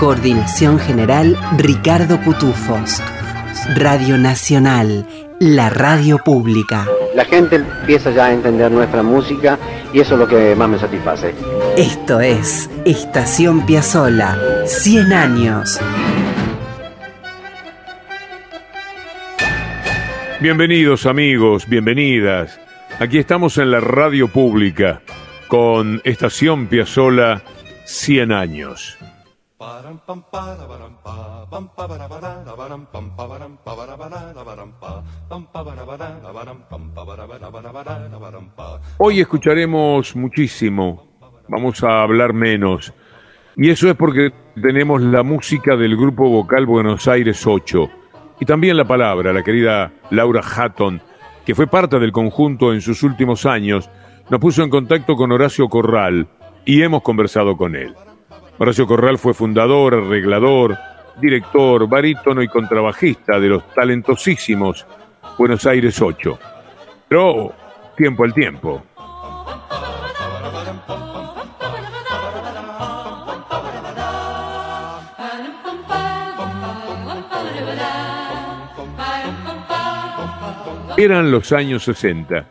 Coordinación general Ricardo Cutufos. Radio Nacional, la radio pública. La gente empieza ya a entender nuestra música y eso es lo que más me satisface. Esto es Estación Piazzola, 100 años. Bienvenidos amigos, bienvenidas. Aquí estamos en la radio pública con Estación Piazzola 100 años. Hoy escucharemos muchísimo, vamos a hablar menos, y eso es porque tenemos la música del grupo vocal Buenos Aires 8, y también la palabra, la querida Laura Hatton, que fue parte del conjunto en sus últimos años, nos puso en contacto con Horacio Corral y hemos conversado con él. Horacio Corral fue fundador, arreglador, director, barítono y contrabajista de los talentosísimos Buenos Aires 8. Pero tiempo al tiempo. Eran los años 60.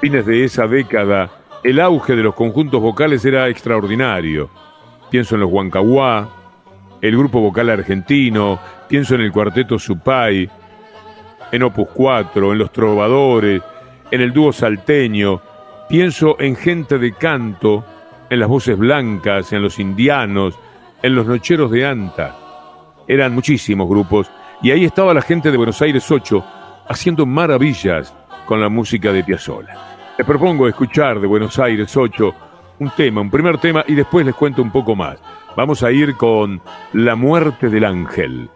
Fines de esa década, el auge de los conjuntos vocales era extraordinario. Pienso en los Huancahuá, el grupo vocal argentino, pienso en el cuarteto Supay, en Opus 4, en los trovadores, en el dúo salteño, pienso en gente de canto, en las voces blancas, en los indianos, en los nocheros de Anta. Eran muchísimos grupos y ahí estaba la gente de Buenos Aires 8 haciendo maravillas con la música de Piazzolla. Les propongo escuchar de Buenos Aires 8 un tema, un primer tema y después les cuento un poco más. Vamos a ir con La muerte del ángel.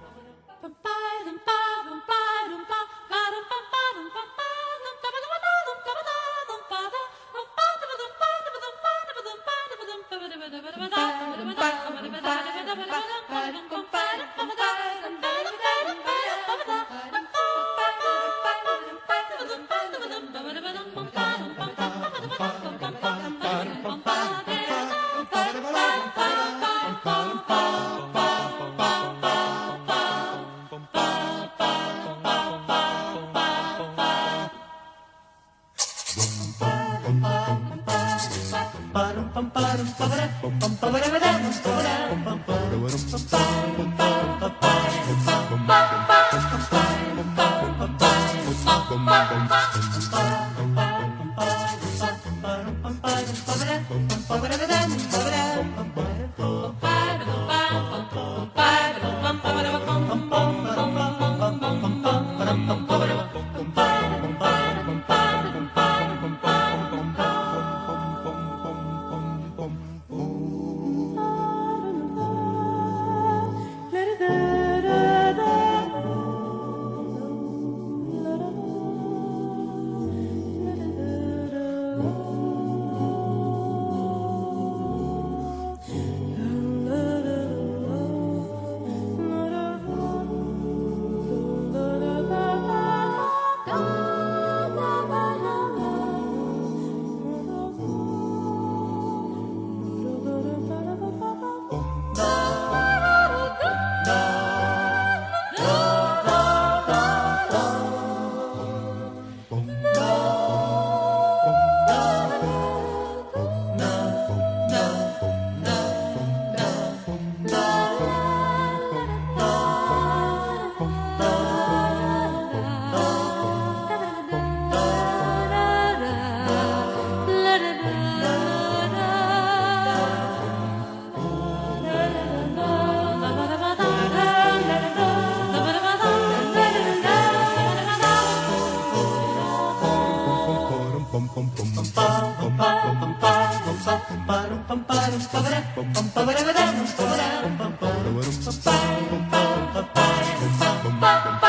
ba, ba.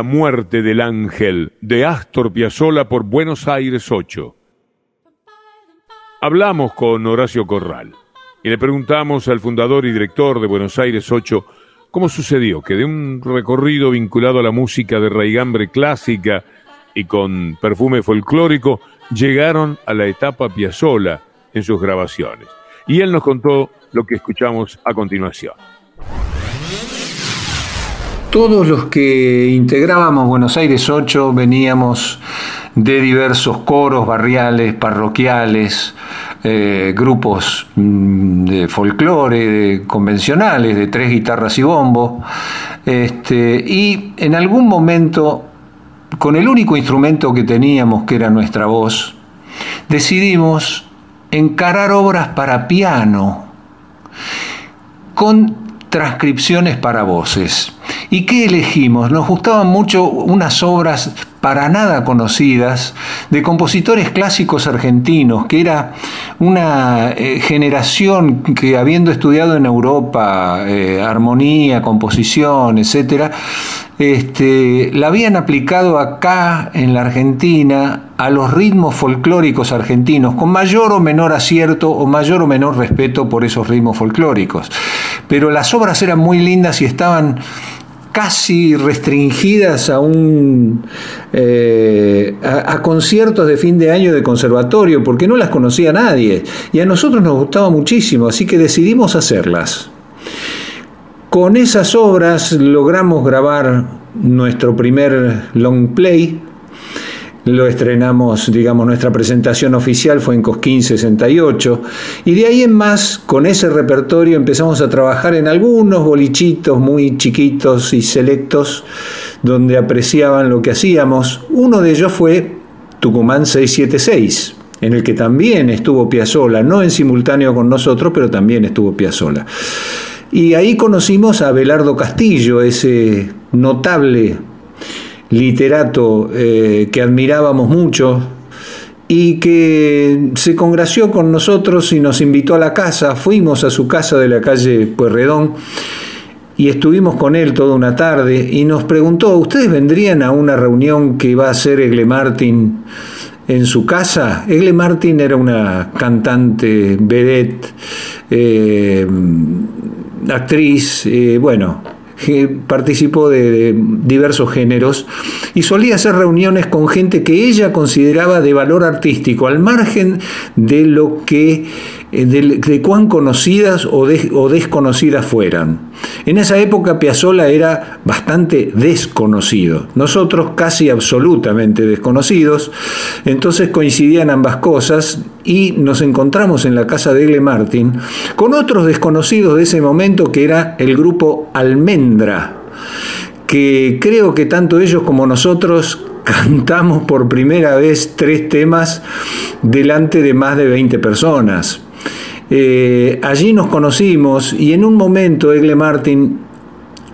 La muerte del ángel de Astor Piazzolla por Buenos Aires 8. Hablamos con Horacio Corral y le preguntamos al fundador y director de Buenos Aires 8 cómo sucedió que de un recorrido vinculado a la música de raigambre clásica y con perfume folclórico llegaron a la etapa Piazzolla en sus grabaciones. Y él nos contó lo que escuchamos a continuación. Todos los que integrábamos Buenos Aires 8 veníamos de diversos coros barriales, parroquiales, eh, grupos mm, de folclore, convencionales, de tres guitarras y bombo. Este, y en algún momento, con el único instrumento que teníamos, que era nuestra voz, decidimos encarar obras para piano con transcripciones para voces. ¿Y qué elegimos? Nos gustaban mucho unas obras para nada conocidas de compositores clásicos argentinos, que era una eh, generación que habiendo estudiado en Europa eh, armonía, composición, etc., este, la habían aplicado acá en la Argentina a los ritmos folclóricos argentinos, con mayor o menor acierto o mayor o menor respeto por esos ritmos folclóricos. Pero las obras eran muy lindas y estaban casi restringidas a un eh, a, conciertos de fin de año de conservatorio porque no las conocía nadie y a nosotros nos gustaba muchísimo así que decidimos hacerlas con esas obras logramos grabar nuestro primer long play lo estrenamos, digamos, nuestra presentación oficial fue en Cosquín 68, y de ahí en más, con ese repertorio empezamos a trabajar en algunos bolichitos muy chiquitos y selectos, donde apreciaban lo que hacíamos. Uno de ellos fue Tucumán 676, en el que también estuvo Piazzola, no en simultáneo con nosotros, pero también estuvo Piazzola. Y ahí conocimos a Belardo Castillo, ese notable literato eh, que admirábamos mucho y que se congració con nosotros y nos invitó a la casa. Fuimos a su casa de la calle Puerredón y estuvimos con él toda una tarde y nos preguntó, ¿ustedes vendrían a una reunión que va a hacer Egle Martin en su casa? Egle Martin era una cantante, vedette, eh, actriz, eh, bueno, participó de, diversos géneros y solía hacer reuniones con gente que ella consideraba de valor artístico, al margen de lo que eh, de, cuán conocidas o, o, desconocidas fueran. En esa época Piazzolla era bastante desconocido, nosotros casi absolutamente desconocidos, entonces coincidían ambas cosas y nos encontramos en la casa de Egle Martin con otros desconocidos de ese momento que era el grupo Almendra, que creo que tanto ellos como nosotros cantamos por primera vez tres temas delante de más de 20 personas. Eh, allí nos conocimos y en un momento Egle Martin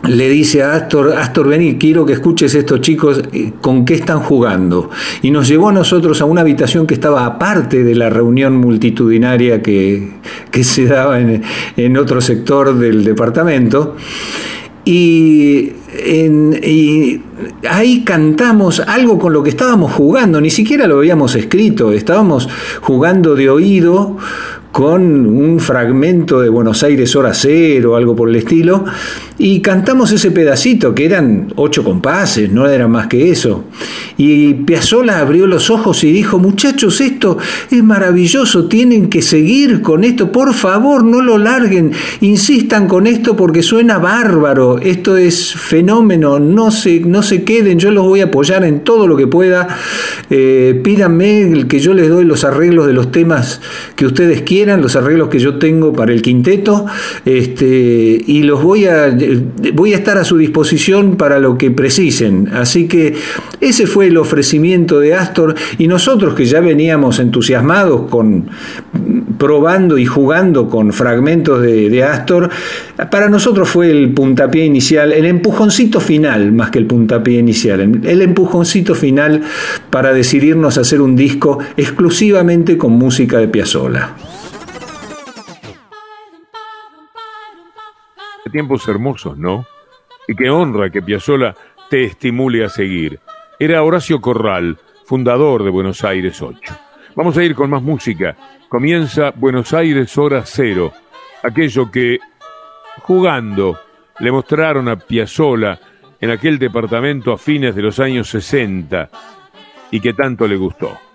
le dice a Astor, Astor, vení, quiero que escuches estos chicos eh, con qué están jugando. Y nos llevó a nosotros a una habitación que estaba aparte de la reunión multitudinaria que, se daba en, otro sector del departamento. Y, ahí cantamos algo con lo que estábamos jugando, ni siquiera lo habíamos escrito, estábamos jugando de oído con un fragmento de Buenos Aires Hora Cero, algo por el estilo, y cantamos ese pedacito, que eran ocho compases, no era más que eso. Y Piazzolla abrió los ojos y dijo, muchachos, es maravilloso, tienen que seguir con esto, por favor, no lo larguen, insistan con esto porque suena bárbaro, esto es fenómeno, no se, no se queden, yo los voy a apoyar en todo lo que pueda, eh, pídanme que yo les doy los arreglos de los temas que ustedes quieran los arreglos que yo tengo para el quinteto, este, y los voy a, voy a estar a su disposición para lo que precisen. Así que ese fue el ofrecimiento de Astor, y nosotros que ya veníamos entusiasmados con probando y jugando con fragmentos de, Astor, para nosotros fue el puntapié inicial, el empujoncito final más que el puntapié inicial, el empujoncito final para decidirnos a hacer un disco exclusivamente con música de Piazzolla. tiempos hermosos, ¿no? Y qué honra que Piazzolla te estimule a seguir. Era Horacio Corral, fundador de Buenos Aires 8. Vamos a ir con más música. Comienza Buenos Aires Hora Cero, aquello que, jugando, le mostraron a Piazzolla en aquel departamento a fines de los años 60 y que tanto le gustó.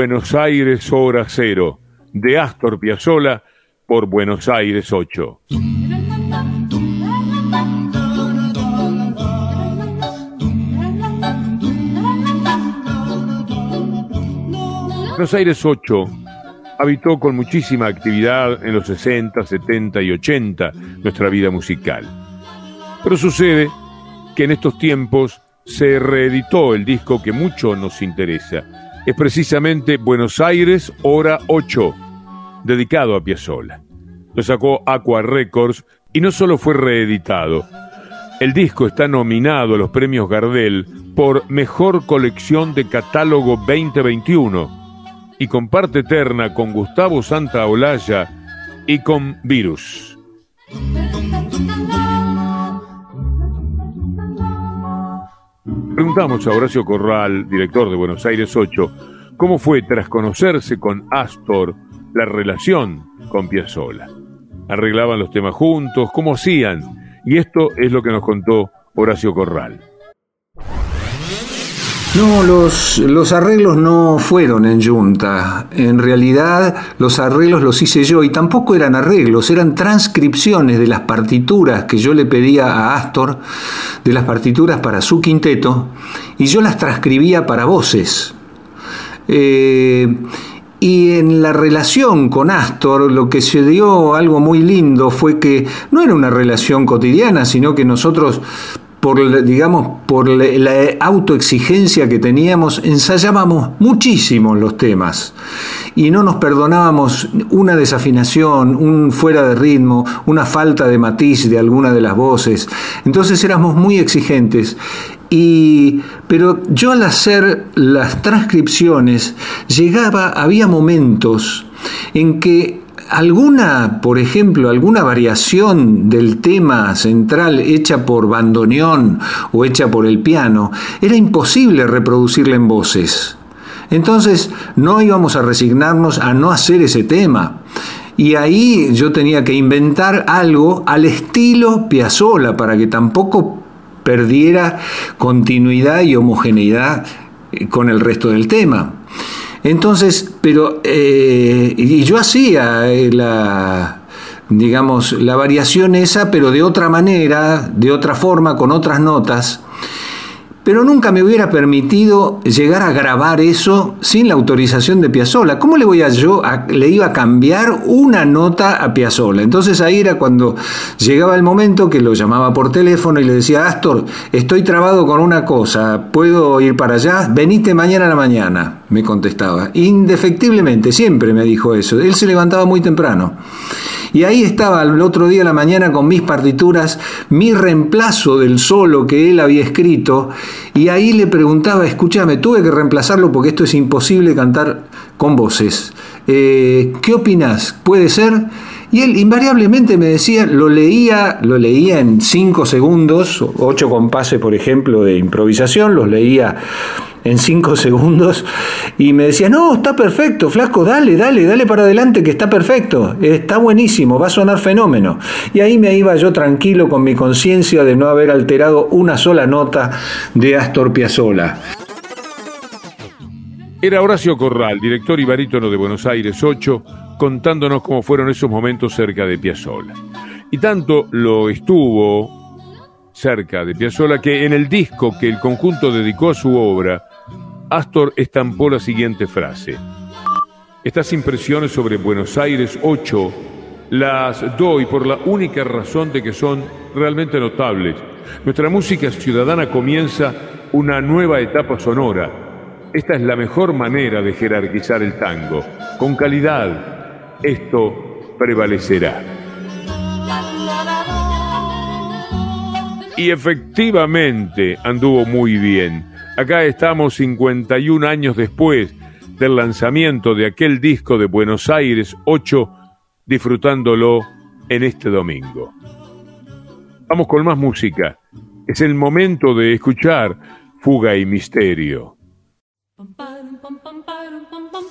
Buenos Aires Hora Cero, de Astor Piazzolla por Buenos Aires 8. Buenos Aires 8 habitó con muchísima actividad en los 60, 70 y 80 nuestra vida musical. Pero sucede que en estos tiempos se reeditó el disco que mucho nos interesa. Es precisamente Buenos Aires Hora 8, dedicado a Piazzolla. Lo sacó Aqua Records y no solo fue reeditado, el disco está nominado a los premios Gardel por Mejor Colección de Catálogo 2021 y comparte eterna con Gustavo Santaolalla y con Virus. Preguntamos a Horacio Corral, director de Buenos Aires 8, cómo fue tras conocerse con Astor la relación con Piazzolla. ¿Arreglaban los temas juntos? ¿Cómo hacían? Y esto es lo que nos contó Horacio Corral. No, los, los, arreglos no fueron en Junta. En realidad los arreglos los hice yo y tampoco eran arreglos, eran transcripciones de las partituras que yo le pedía a Astor, de las partituras para su quinteto, y yo las transcribía para voces. Eh, y en la relación con Astor, lo que se dio algo muy lindo fue que no era una relación cotidiana, sino que nosotros por, digamos, por la autoexigencia que teníamos, ensayábamos muchísimo los temas y no nos perdonábamos una desafinación, un fuera de ritmo, una falta de matiz de alguna de las voces. Entonces éramos muy exigentes. Y, pero yo al hacer las transcripciones llegaba, había momentos en que alguna, por ejemplo, alguna variación del tema central hecha por bandoneón o hecha por el piano, era imposible reproducirla en voces. Entonces no íbamos a resignarnos a no hacer ese tema. Y ahí yo tenía que inventar algo al estilo Piazzolla para que tampoco perdiera continuidad y homogeneidad con el resto del tema. Entonces, pero, eh, y yo hacía eh, la, digamos, la variación esa, pero de otra manera, de otra forma, con otras notas pero nunca me hubiera permitido llegar a grabar eso sin la autorización de Piazzolla. ¿Cómo le voy a yo le iba a cambiar una nota a Piazzolla? Entonces ahí era cuando llegaba el momento que lo llamaba por teléfono y le decía, "Astor, estoy trabado con una cosa, ¿puedo ir para allá? Venite mañana a la mañana." Me contestaba. Indefectiblemente, siempre me dijo eso. Él se levantaba muy temprano. Y ahí estaba el otro día a la mañana con mis partituras, mi reemplazo del solo que él había escrito, y ahí le preguntaba, escúchame, tuve que reemplazarlo porque esto es imposible cantar con voces. Eh, ¿Qué opinas? ¿Puede ser? Y él invariablemente me decía, lo leía, lo leía en cinco segundos, ocho compases, por ejemplo, de improvisación, los leía en cinco segundos y me decía, no, está perfecto, flasco, dale, dale, dale para adelante, que está perfecto, está buenísimo, va a sonar fenómeno. Y ahí me iba yo tranquilo con mi conciencia de no haber alterado una sola nota de Astor Piazzolla. Era Horacio Corral, director y barítono de Buenos Aires 8, contándonos cómo fueron esos momentos cerca de Piazzolla. Y tanto lo estuvo cerca de Piazzolla que en el disco que el conjunto dedicó a su obra, Astor estampó la siguiente frase. Estas impresiones sobre Buenos Aires 8 las doy por la única razón de que son realmente notables. Nuestra música ciudadana comienza una nueva etapa sonora. Esta es la mejor manera de jerarquizar el tango. Con calidad, esto prevalecerá. Y efectivamente anduvo muy bien. Acá estamos 51 años después del lanzamiento de aquel disco de Buenos Aires 8, disfrutándolo en este domingo. Vamos con más música. Es el momento de escuchar Fuga y Misterio. Bum bum bum bum bum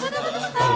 Thank you.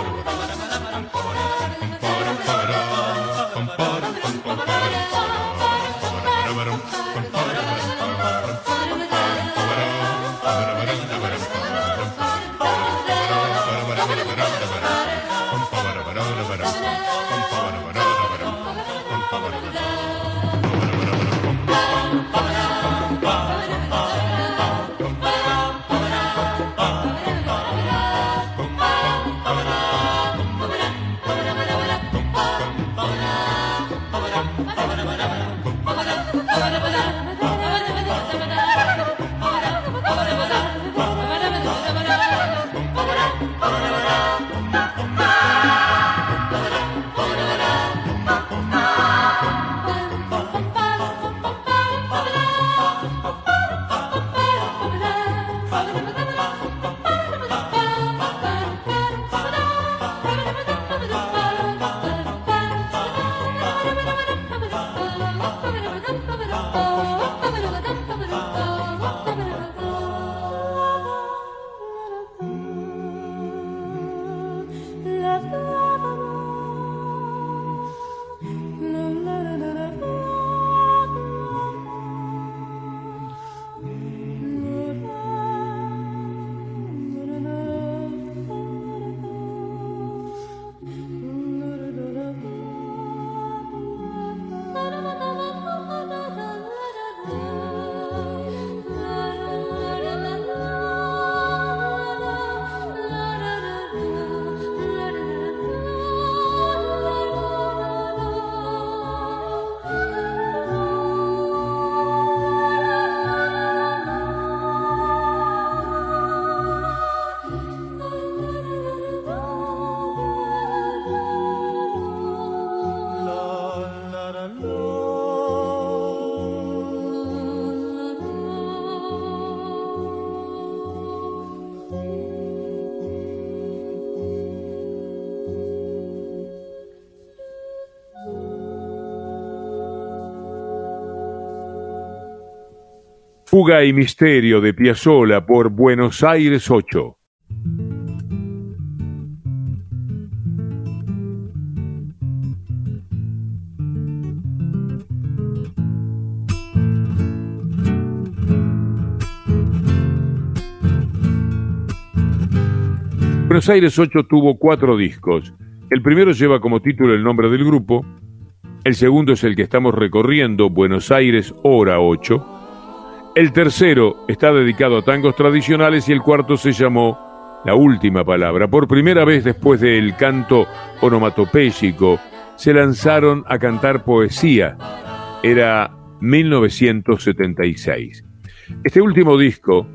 Fuga y Misterio de Piazzolla por Buenos Aires 8. Buenos Aires 8 tuvo cuatro discos. El primero lleva como título el nombre del grupo, el segundo es el que estamos recorriendo, Buenos Aires Hora 8, el tercero está dedicado a tangos tradicionales y el cuarto se llamó La Última Palabra. Por primera vez después del canto onomatopéyico, se lanzaron a cantar poesía. Era 1976. Este último disco,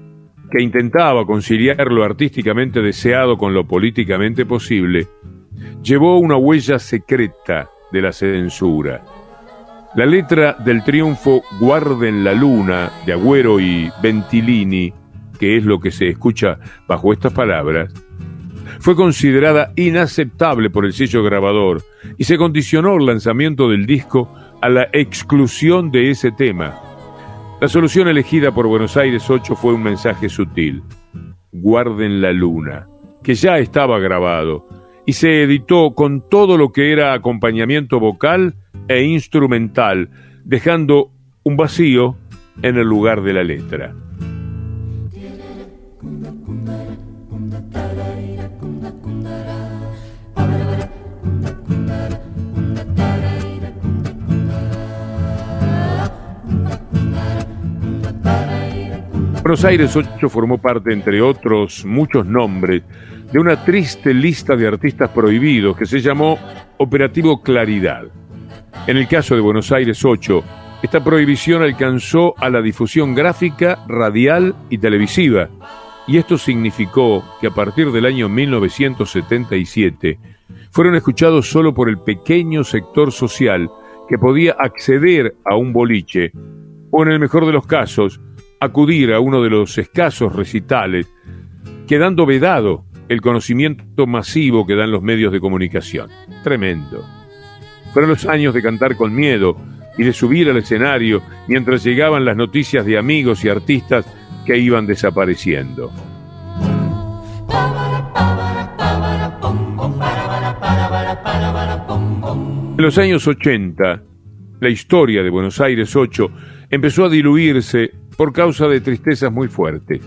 que intentaba conciliar lo artísticamente deseado con lo políticamente posible, llevó una huella secreta de la censura la letra del triunfo Guarden la Luna de Agüero y Ventilini, que es lo que se escucha bajo estas palabras, fue considerada inaceptable por el sello grabador y se condicionó el lanzamiento del disco a la exclusión de ese tema. La solución elegida por Buenos Aires 8 fue un mensaje sutil. Guarden la luna, que ya estaba grabado y se editó con todo lo que era acompañamiento vocal e instrumental, dejando un vacío en el lugar de la letra. Buenos Aires 8 formó parte, entre otros muchos nombres, de una triste lista de artistas prohibidos que se llamó Operativo Claridad. En el caso de Buenos Aires 8, esta prohibición alcanzó a la difusión gráfica, radial y televisiva, y esto significó que a partir del año 1977 fueron escuchados solo por el pequeño sector social que podía acceder a un boliche o, en el mejor de los casos, acudir a uno de los escasos recitales, quedando vedado el conocimiento masivo que dan los medios de comunicación. Tremendo. Fueron los años de cantar con miedo y de subir al escenario mientras llegaban las noticias de amigos y artistas que iban desapareciendo. En los años 80, la historia de Buenos Aires 8 empezó a diluirse por causa de tristezas muy fuertes.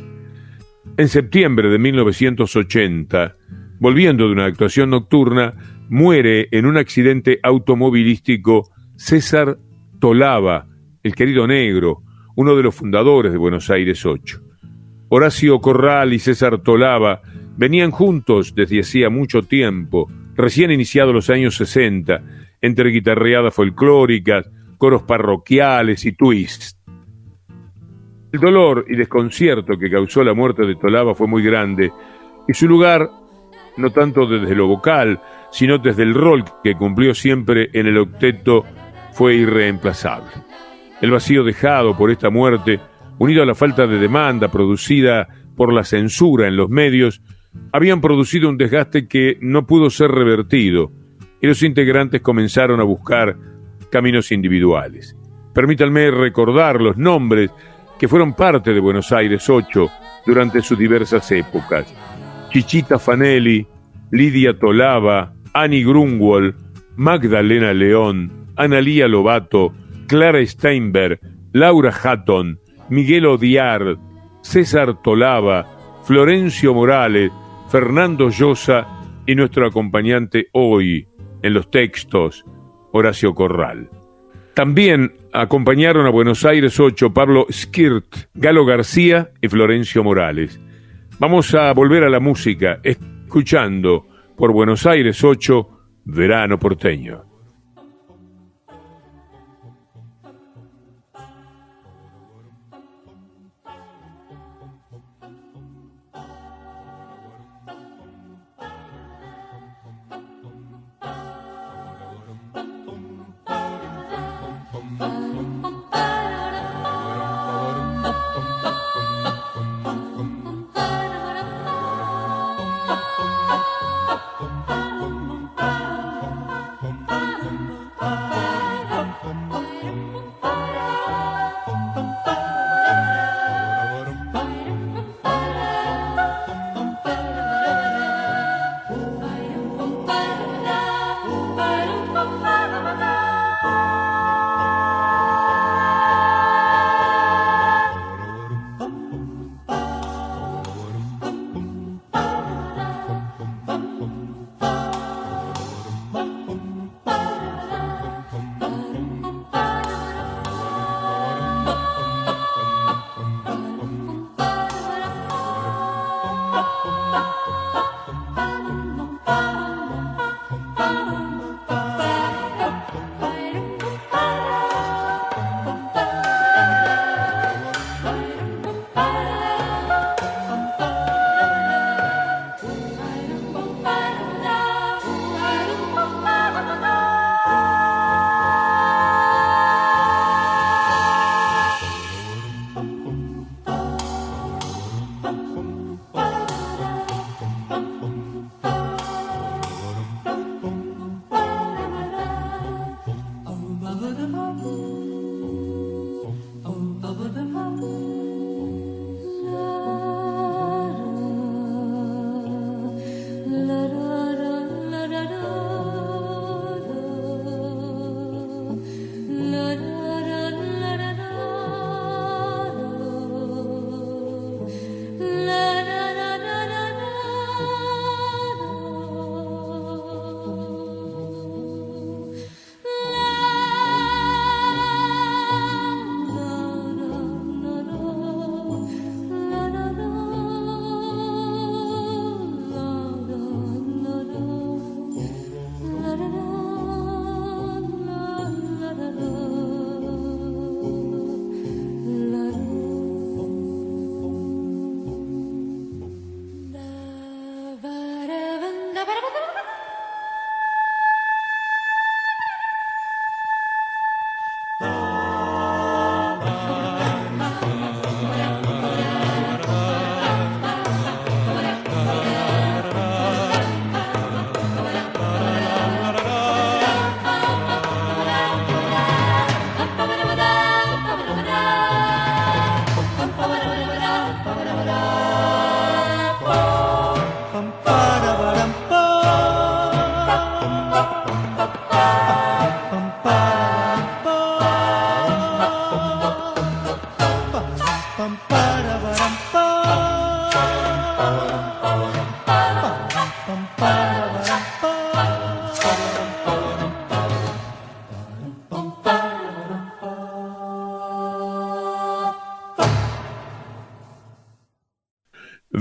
En septiembre de 1980, volviendo de una actuación nocturna, muere en un accidente automovilístico César Tolaba, el querido negro, uno de los fundadores de Buenos Aires 8. Horacio Corral y César Tolaba venían juntos desde hacía mucho tiempo, recién iniciados los años 60, entre guitarreadas folclóricas, coros parroquiales y twists. El dolor y desconcierto que causó la muerte de Tolaba fue muy grande y su lugar, no tanto desde lo vocal, sino desde el rol que cumplió siempre en el octeto, fue irreemplazable. El vacío dejado por esta muerte, unido a la falta de demanda producida por la censura en los medios, habían producido un desgaste que no pudo ser revertido y los integrantes comenzaron a buscar caminos individuales. Permítanme recordar los nombres que fueron parte de Buenos Aires 8 durante sus diversas épocas. Chichita Fanelli, Lidia Tolava, Annie Grunwald, Magdalena León, Analía Lobato, Clara Steinberg, Laura Hatton, Miguel Odiar, César Tolava, Florencio Morales, Fernando Llosa y nuestro acompañante hoy en los textos, Horacio Corral. También acompañaron a Buenos Aires 8 Pablo Skirt, Galo García y Florencio Morales. Vamos a volver a la música, escuchando por Buenos Aires 8 Verano Porteño.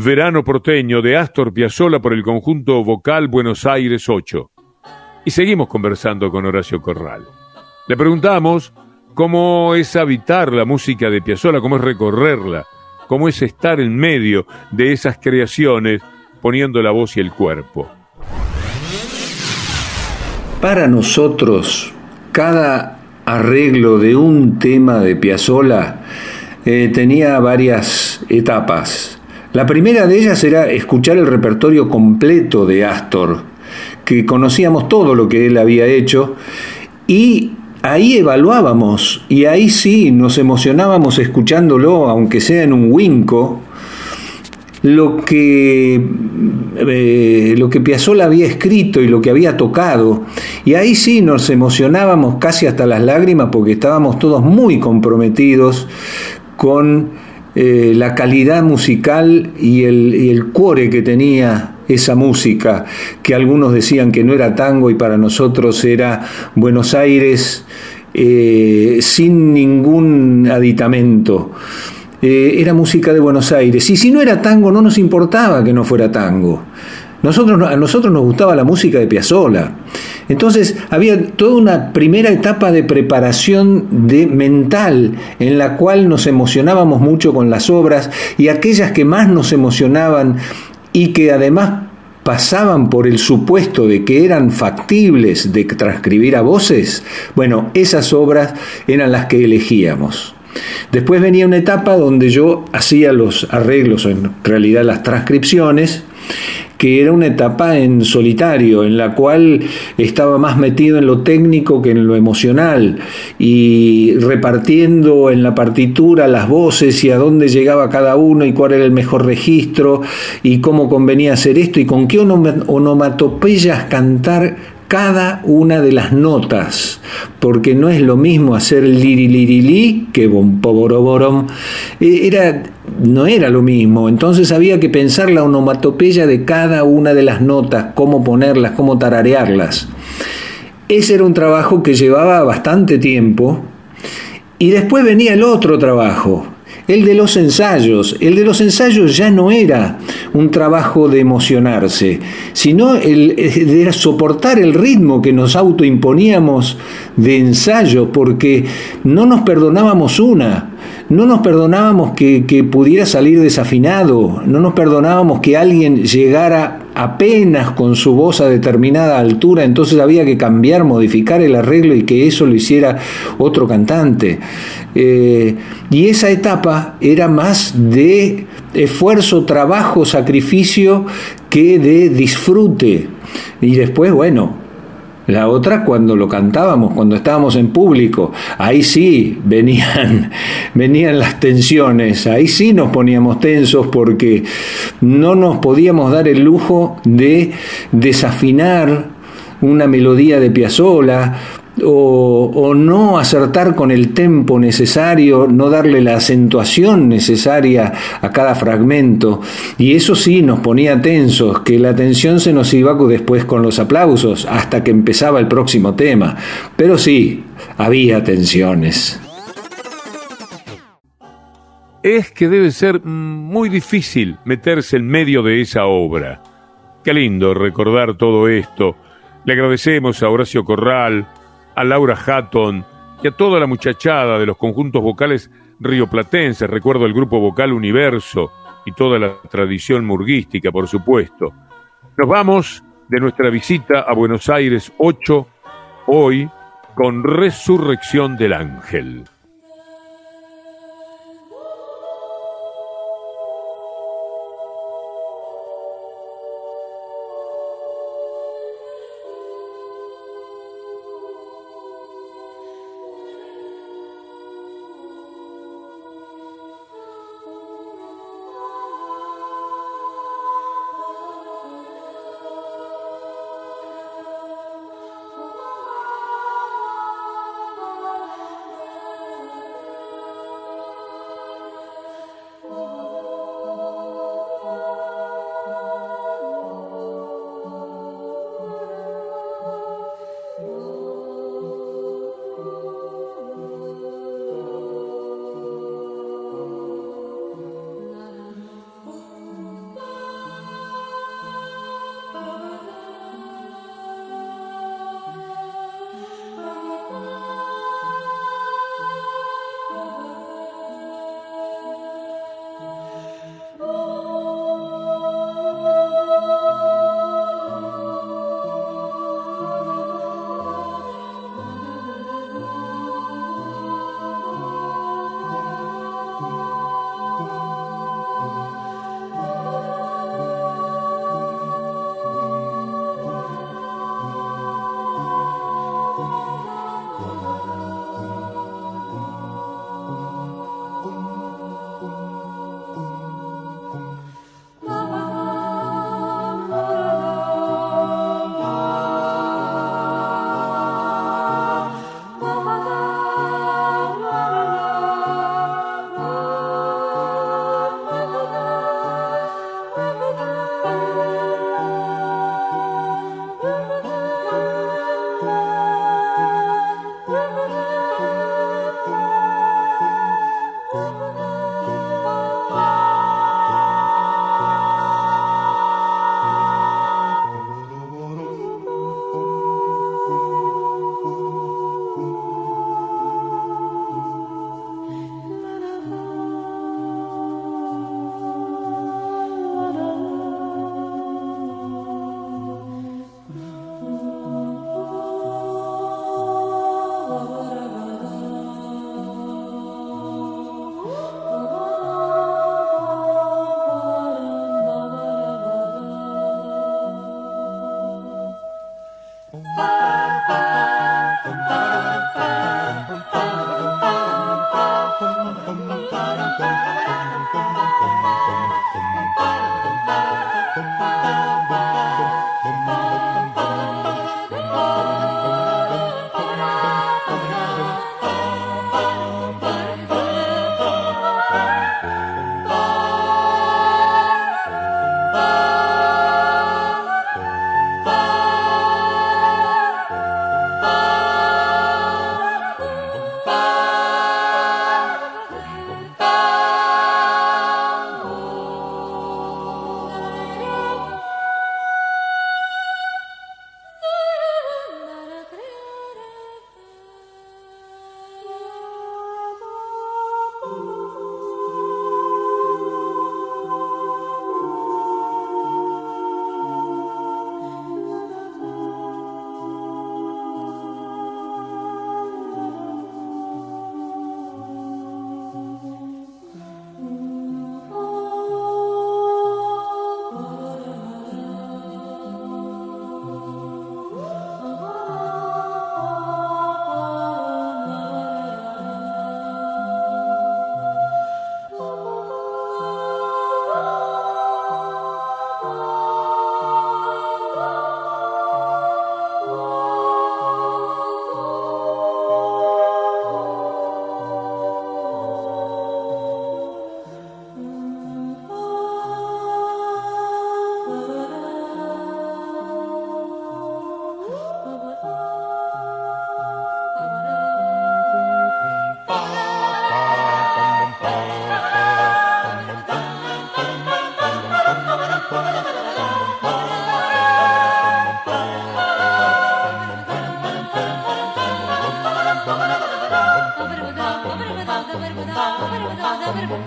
Verano porteño de Astor Piazzolla por el conjunto vocal Buenos Aires 8. Y seguimos conversando con Horacio Corral. Le preguntamos cómo es habitar la música de Piazzolla, cómo es recorrerla, cómo es estar en medio de esas creaciones poniendo la voz y el cuerpo. Para nosotros, cada arreglo de un tema de Piazzolla eh, tenía varias etapas. La primera de ellas era escuchar el repertorio completo de Astor, que conocíamos todo lo que él había hecho y ahí evaluábamos y ahí sí nos emocionábamos escuchándolo, aunque sea en un winco, lo que, eh, lo que Piazzolla había escrito y lo que había tocado. Y ahí sí nos emocionábamos casi hasta las lágrimas porque estábamos todos muy comprometidos con eh, la calidad musical y el, y el cuore que tenía esa música, que algunos decían que no era tango y para nosotros era Buenos Aires eh, sin ningún aditamento. Eh, era música de Buenos Aires. Y si no era tango, no nos importaba que no fuera tango. Nosotros, a nosotros nos gustaba la música de Piazzolla. Entonces había toda una primera etapa de preparación de mental en la cual nos emocionábamos mucho con las obras y aquellas que más nos emocionaban y que además pasaban por el supuesto de que eran factibles de transcribir a voces, bueno, esas obras eran las que elegíamos. Después venía una etapa donde yo hacía los arreglos, en realidad las transcripciones, que era una etapa en solitario, en la cual estaba más metido en lo técnico que en lo emocional, y repartiendo en la partitura las voces y a dónde llegaba cada uno y cuál era el mejor registro y cómo convenía hacer esto y con qué onomatopeyas cantar cada una de las notas, porque no es lo mismo hacer liri liri li que bom poboroborom. Eh, era, no era lo mismo, entonces había que pensar la onomatopeya de cada una de las notas, cómo ponerlas, cómo tararearlas. Ese era un trabajo que llevaba bastante tiempo y después venía el otro trabajo, el de los ensayos. El de los ensayos ya no era un trabajo de emocionarse, sino el de soportar el ritmo que nos autoimponíamos de ensayo, porque no nos perdonábamos una. No nos perdonábamos que, que pudiera salir desafinado, no nos perdonábamos que alguien llegara apenas con su voz a determinada altura, entonces había que cambiar, modificar el arreglo y que eso lo hiciera otro cantante. Eh, y esa etapa era más de esfuerzo, trabajo, sacrificio que de disfrute. Y después, bueno, la otra cuando lo cantábamos, cuando estábamos en público, ahí sí venían, venían las tensiones, ahí sí nos poníamos tensos porque no nos podíamos dar el lujo de desafinar una melodía de Piazzolla o, no acertar con el tempo necesario, no darle la acentuación necesaria a cada fragmento. Y eso sí nos ponía tensos, que la tensión se nos iba después con los aplausos, hasta que empezaba el próximo tema. Pero sí, había tensiones. Es que debe ser muy difícil meterse en medio de esa obra. Qué lindo recordar todo esto. Le agradecemos a Horacio Corral, a Laura Hatton y a toda la muchachada de los conjuntos vocales rioplatenses, recuerdo el grupo vocal Universo y toda la tradición murguística, por supuesto. Nos vamos de nuestra visita a Buenos Aires 8 hoy con Resurrección del Ángel. Bum,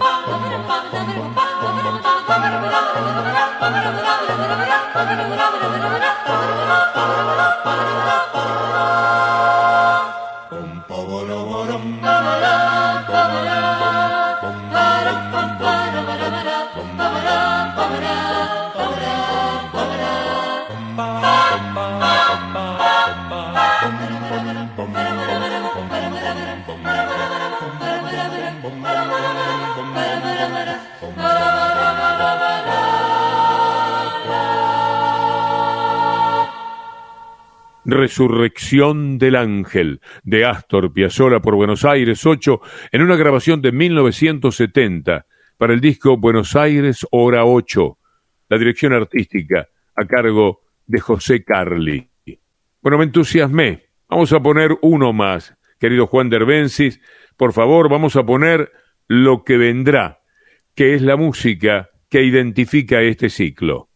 Resurrección del Ángel, de Astor Piazzolla por Buenos Aires 8, en una grabación de 1970 para el disco Buenos Aires Hora 8, la dirección artística a cargo de José Carli. Bueno, me entusiasmé. Vamos a poner uno más, querido Juan Derbensis. Por favor, vamos a poner lo que vendrá, que es la música que identifica este ciclo.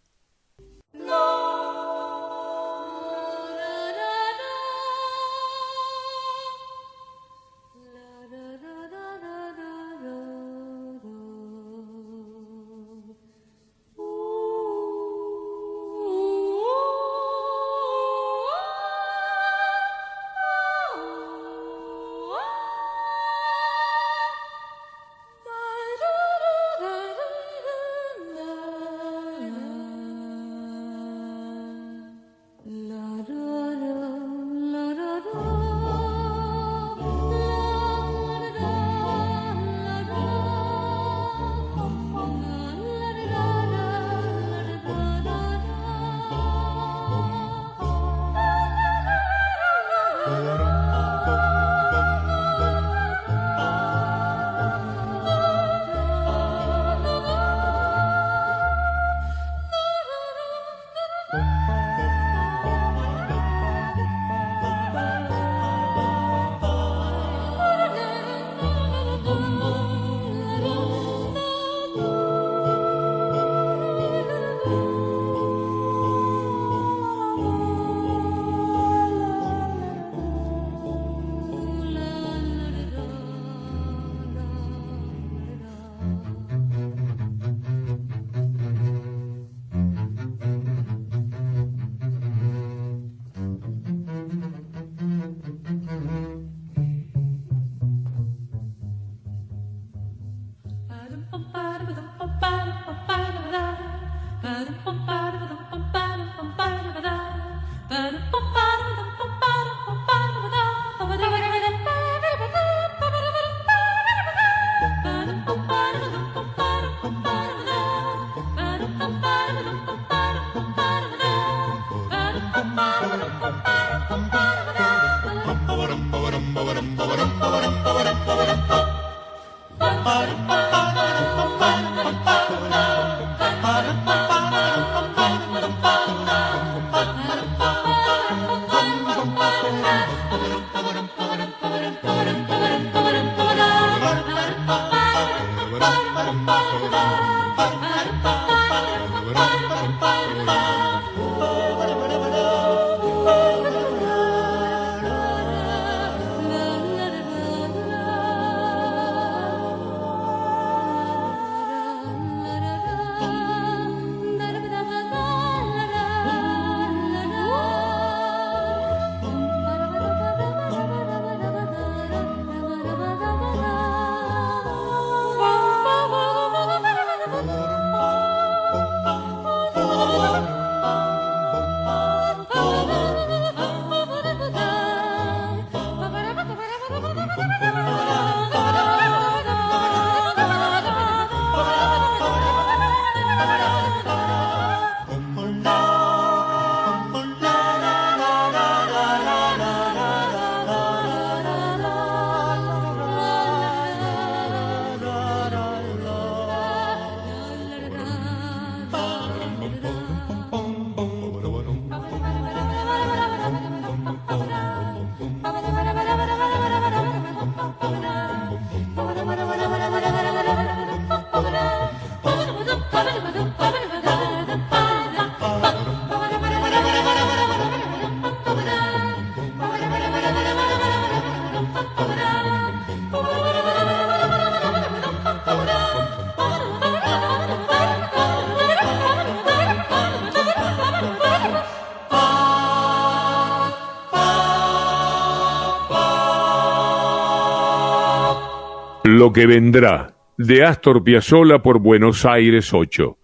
Lo que vendrá, de Astor Piazzolla por Buenos Aires 8.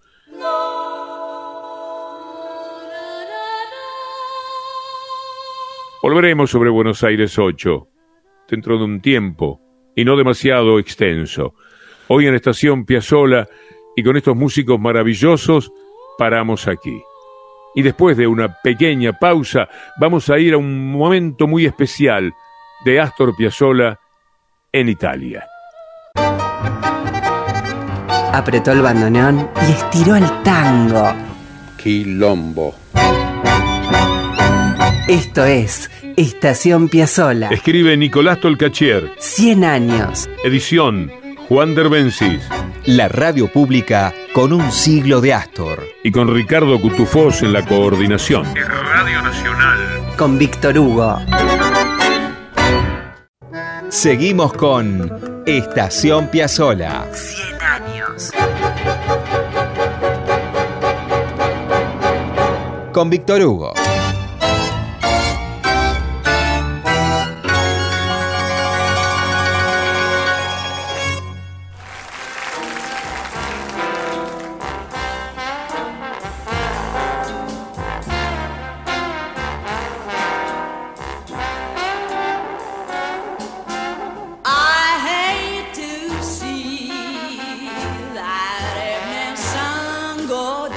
Volveremos sobre Buenos Aires 8 dentro de un tiempo y no demasiado extenso. Hoy en Estación Piazzolla y con estos músicos maravillosos paramos aquí. Y después de una pequeña pausa vamos a ir a un momento muy especial de Astor Piazzolla en Italia. Apretó el bandoneón y estiró el tango. Quilombo. Esto es Estación Piazzola. Escribe Nicolás Tolcachier. 100 años. Edición Juan Derbencis. La radio pública con un siglo de Astor. Y con Ricardo Cutufós en la coordinación. Radio Nacional. Con Víctor Hugo. Seguimos con Estación Piazzola. 100 años. Con Víctor Hugo.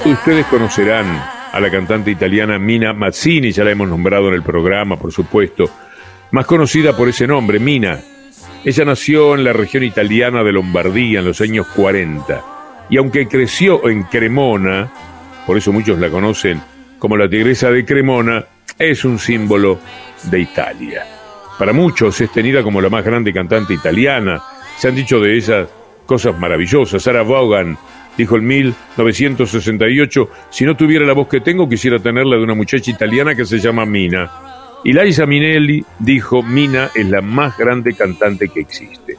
Ustedes conocerán a la cantante italiana Mina Mazzini, ya la hemos nombrado en el programa, por supuesto, más conocida por ese nombre, Mina. Ella nació en la región italiana de Lombardía en los años 40 y aunque creció en Cremona, por eso muchos la conocen como la tigresa de Cremona, es un símbolo de Italia. Para muchos es tenida como la más grande cantante italiana. Se han dicho de ella cosas maravillosas. Sarah Vaughan dijo en 1968, si no tuviera la voz que tengo, quisiera tenerla de una muchacha italiana que se llama Mina. Y Liza Minnelli dijo, Mina es la más grande cantante que existe.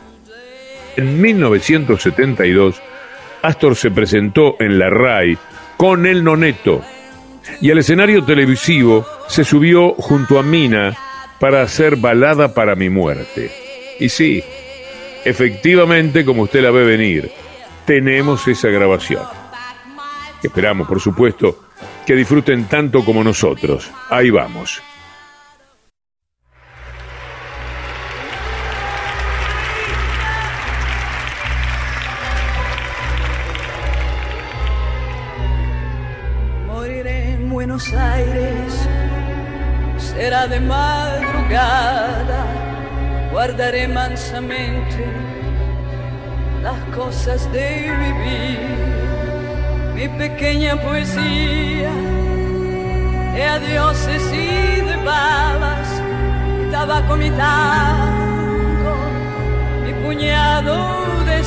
En 1972, Astor se presentó en la RAI con el noneto y al escenario televisivo se subió junto a Mina para hacer balada para mi muerte. Y sí, efectivamente, como usted la ve venir, tenemos esa grabación. Esperamos, por supuesto, que disfruten tanto como nosotros. Ahí vamos. Moriré en Buenos Aires, será de madrugada, guardaré mansamente las cosas de vivir, mi pequeña poesía de adioses y de balas, mi tabaco, mi tango, mi puñado de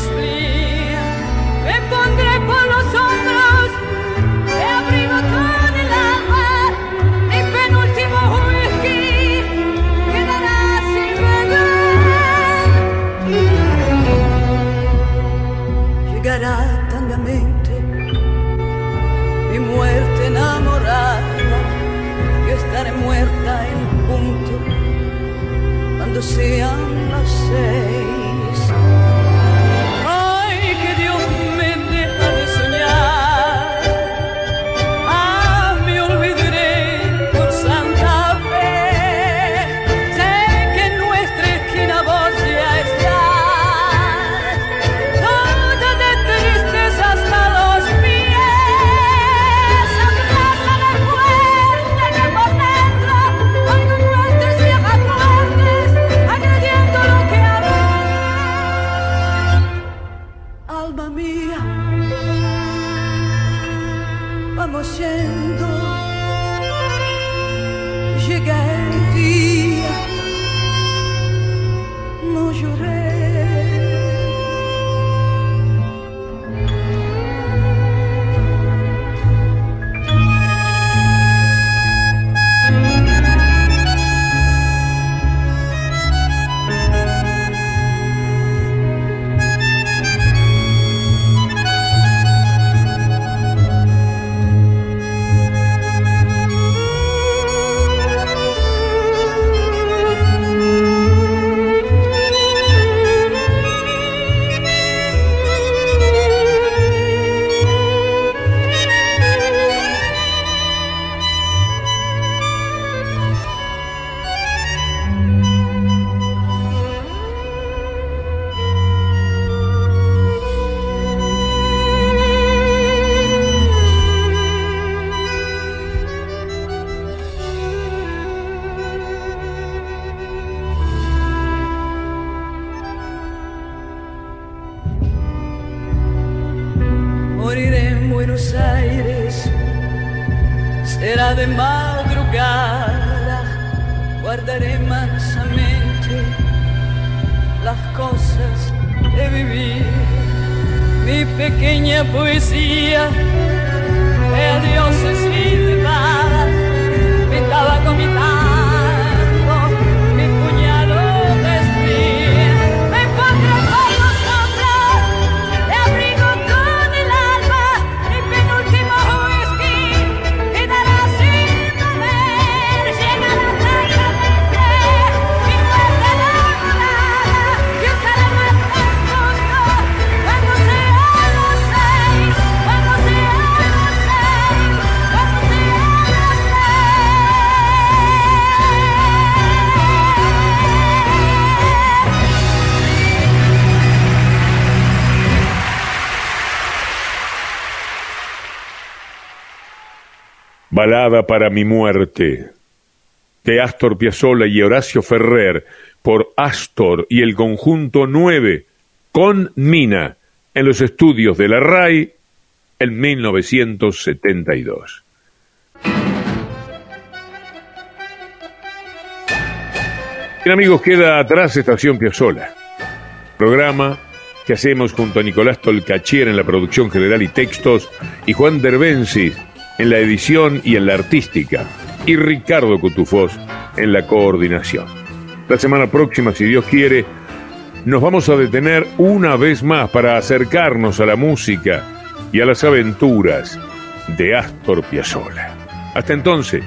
sean las seis. Balada para mi muerte, de Astor Piazzolla y Horacio Ferrer, por Astor y el conjunto 9, con Mina, en los estudios de la RAI en 1972. Bien amigos, queda atrás Estación Piazzolla, programa que hacemos junto a Nicolás Tolcachier en la producción general y textos y Juan Derbensis en la edición y en la artística y Ricardo Cutufós en la coordinación. La semana próxima, si Dios quiere, nos vamos a detener una vez más para acercarnos a la música y a las aventuras de Astor Piazzolla. Hasta entonces.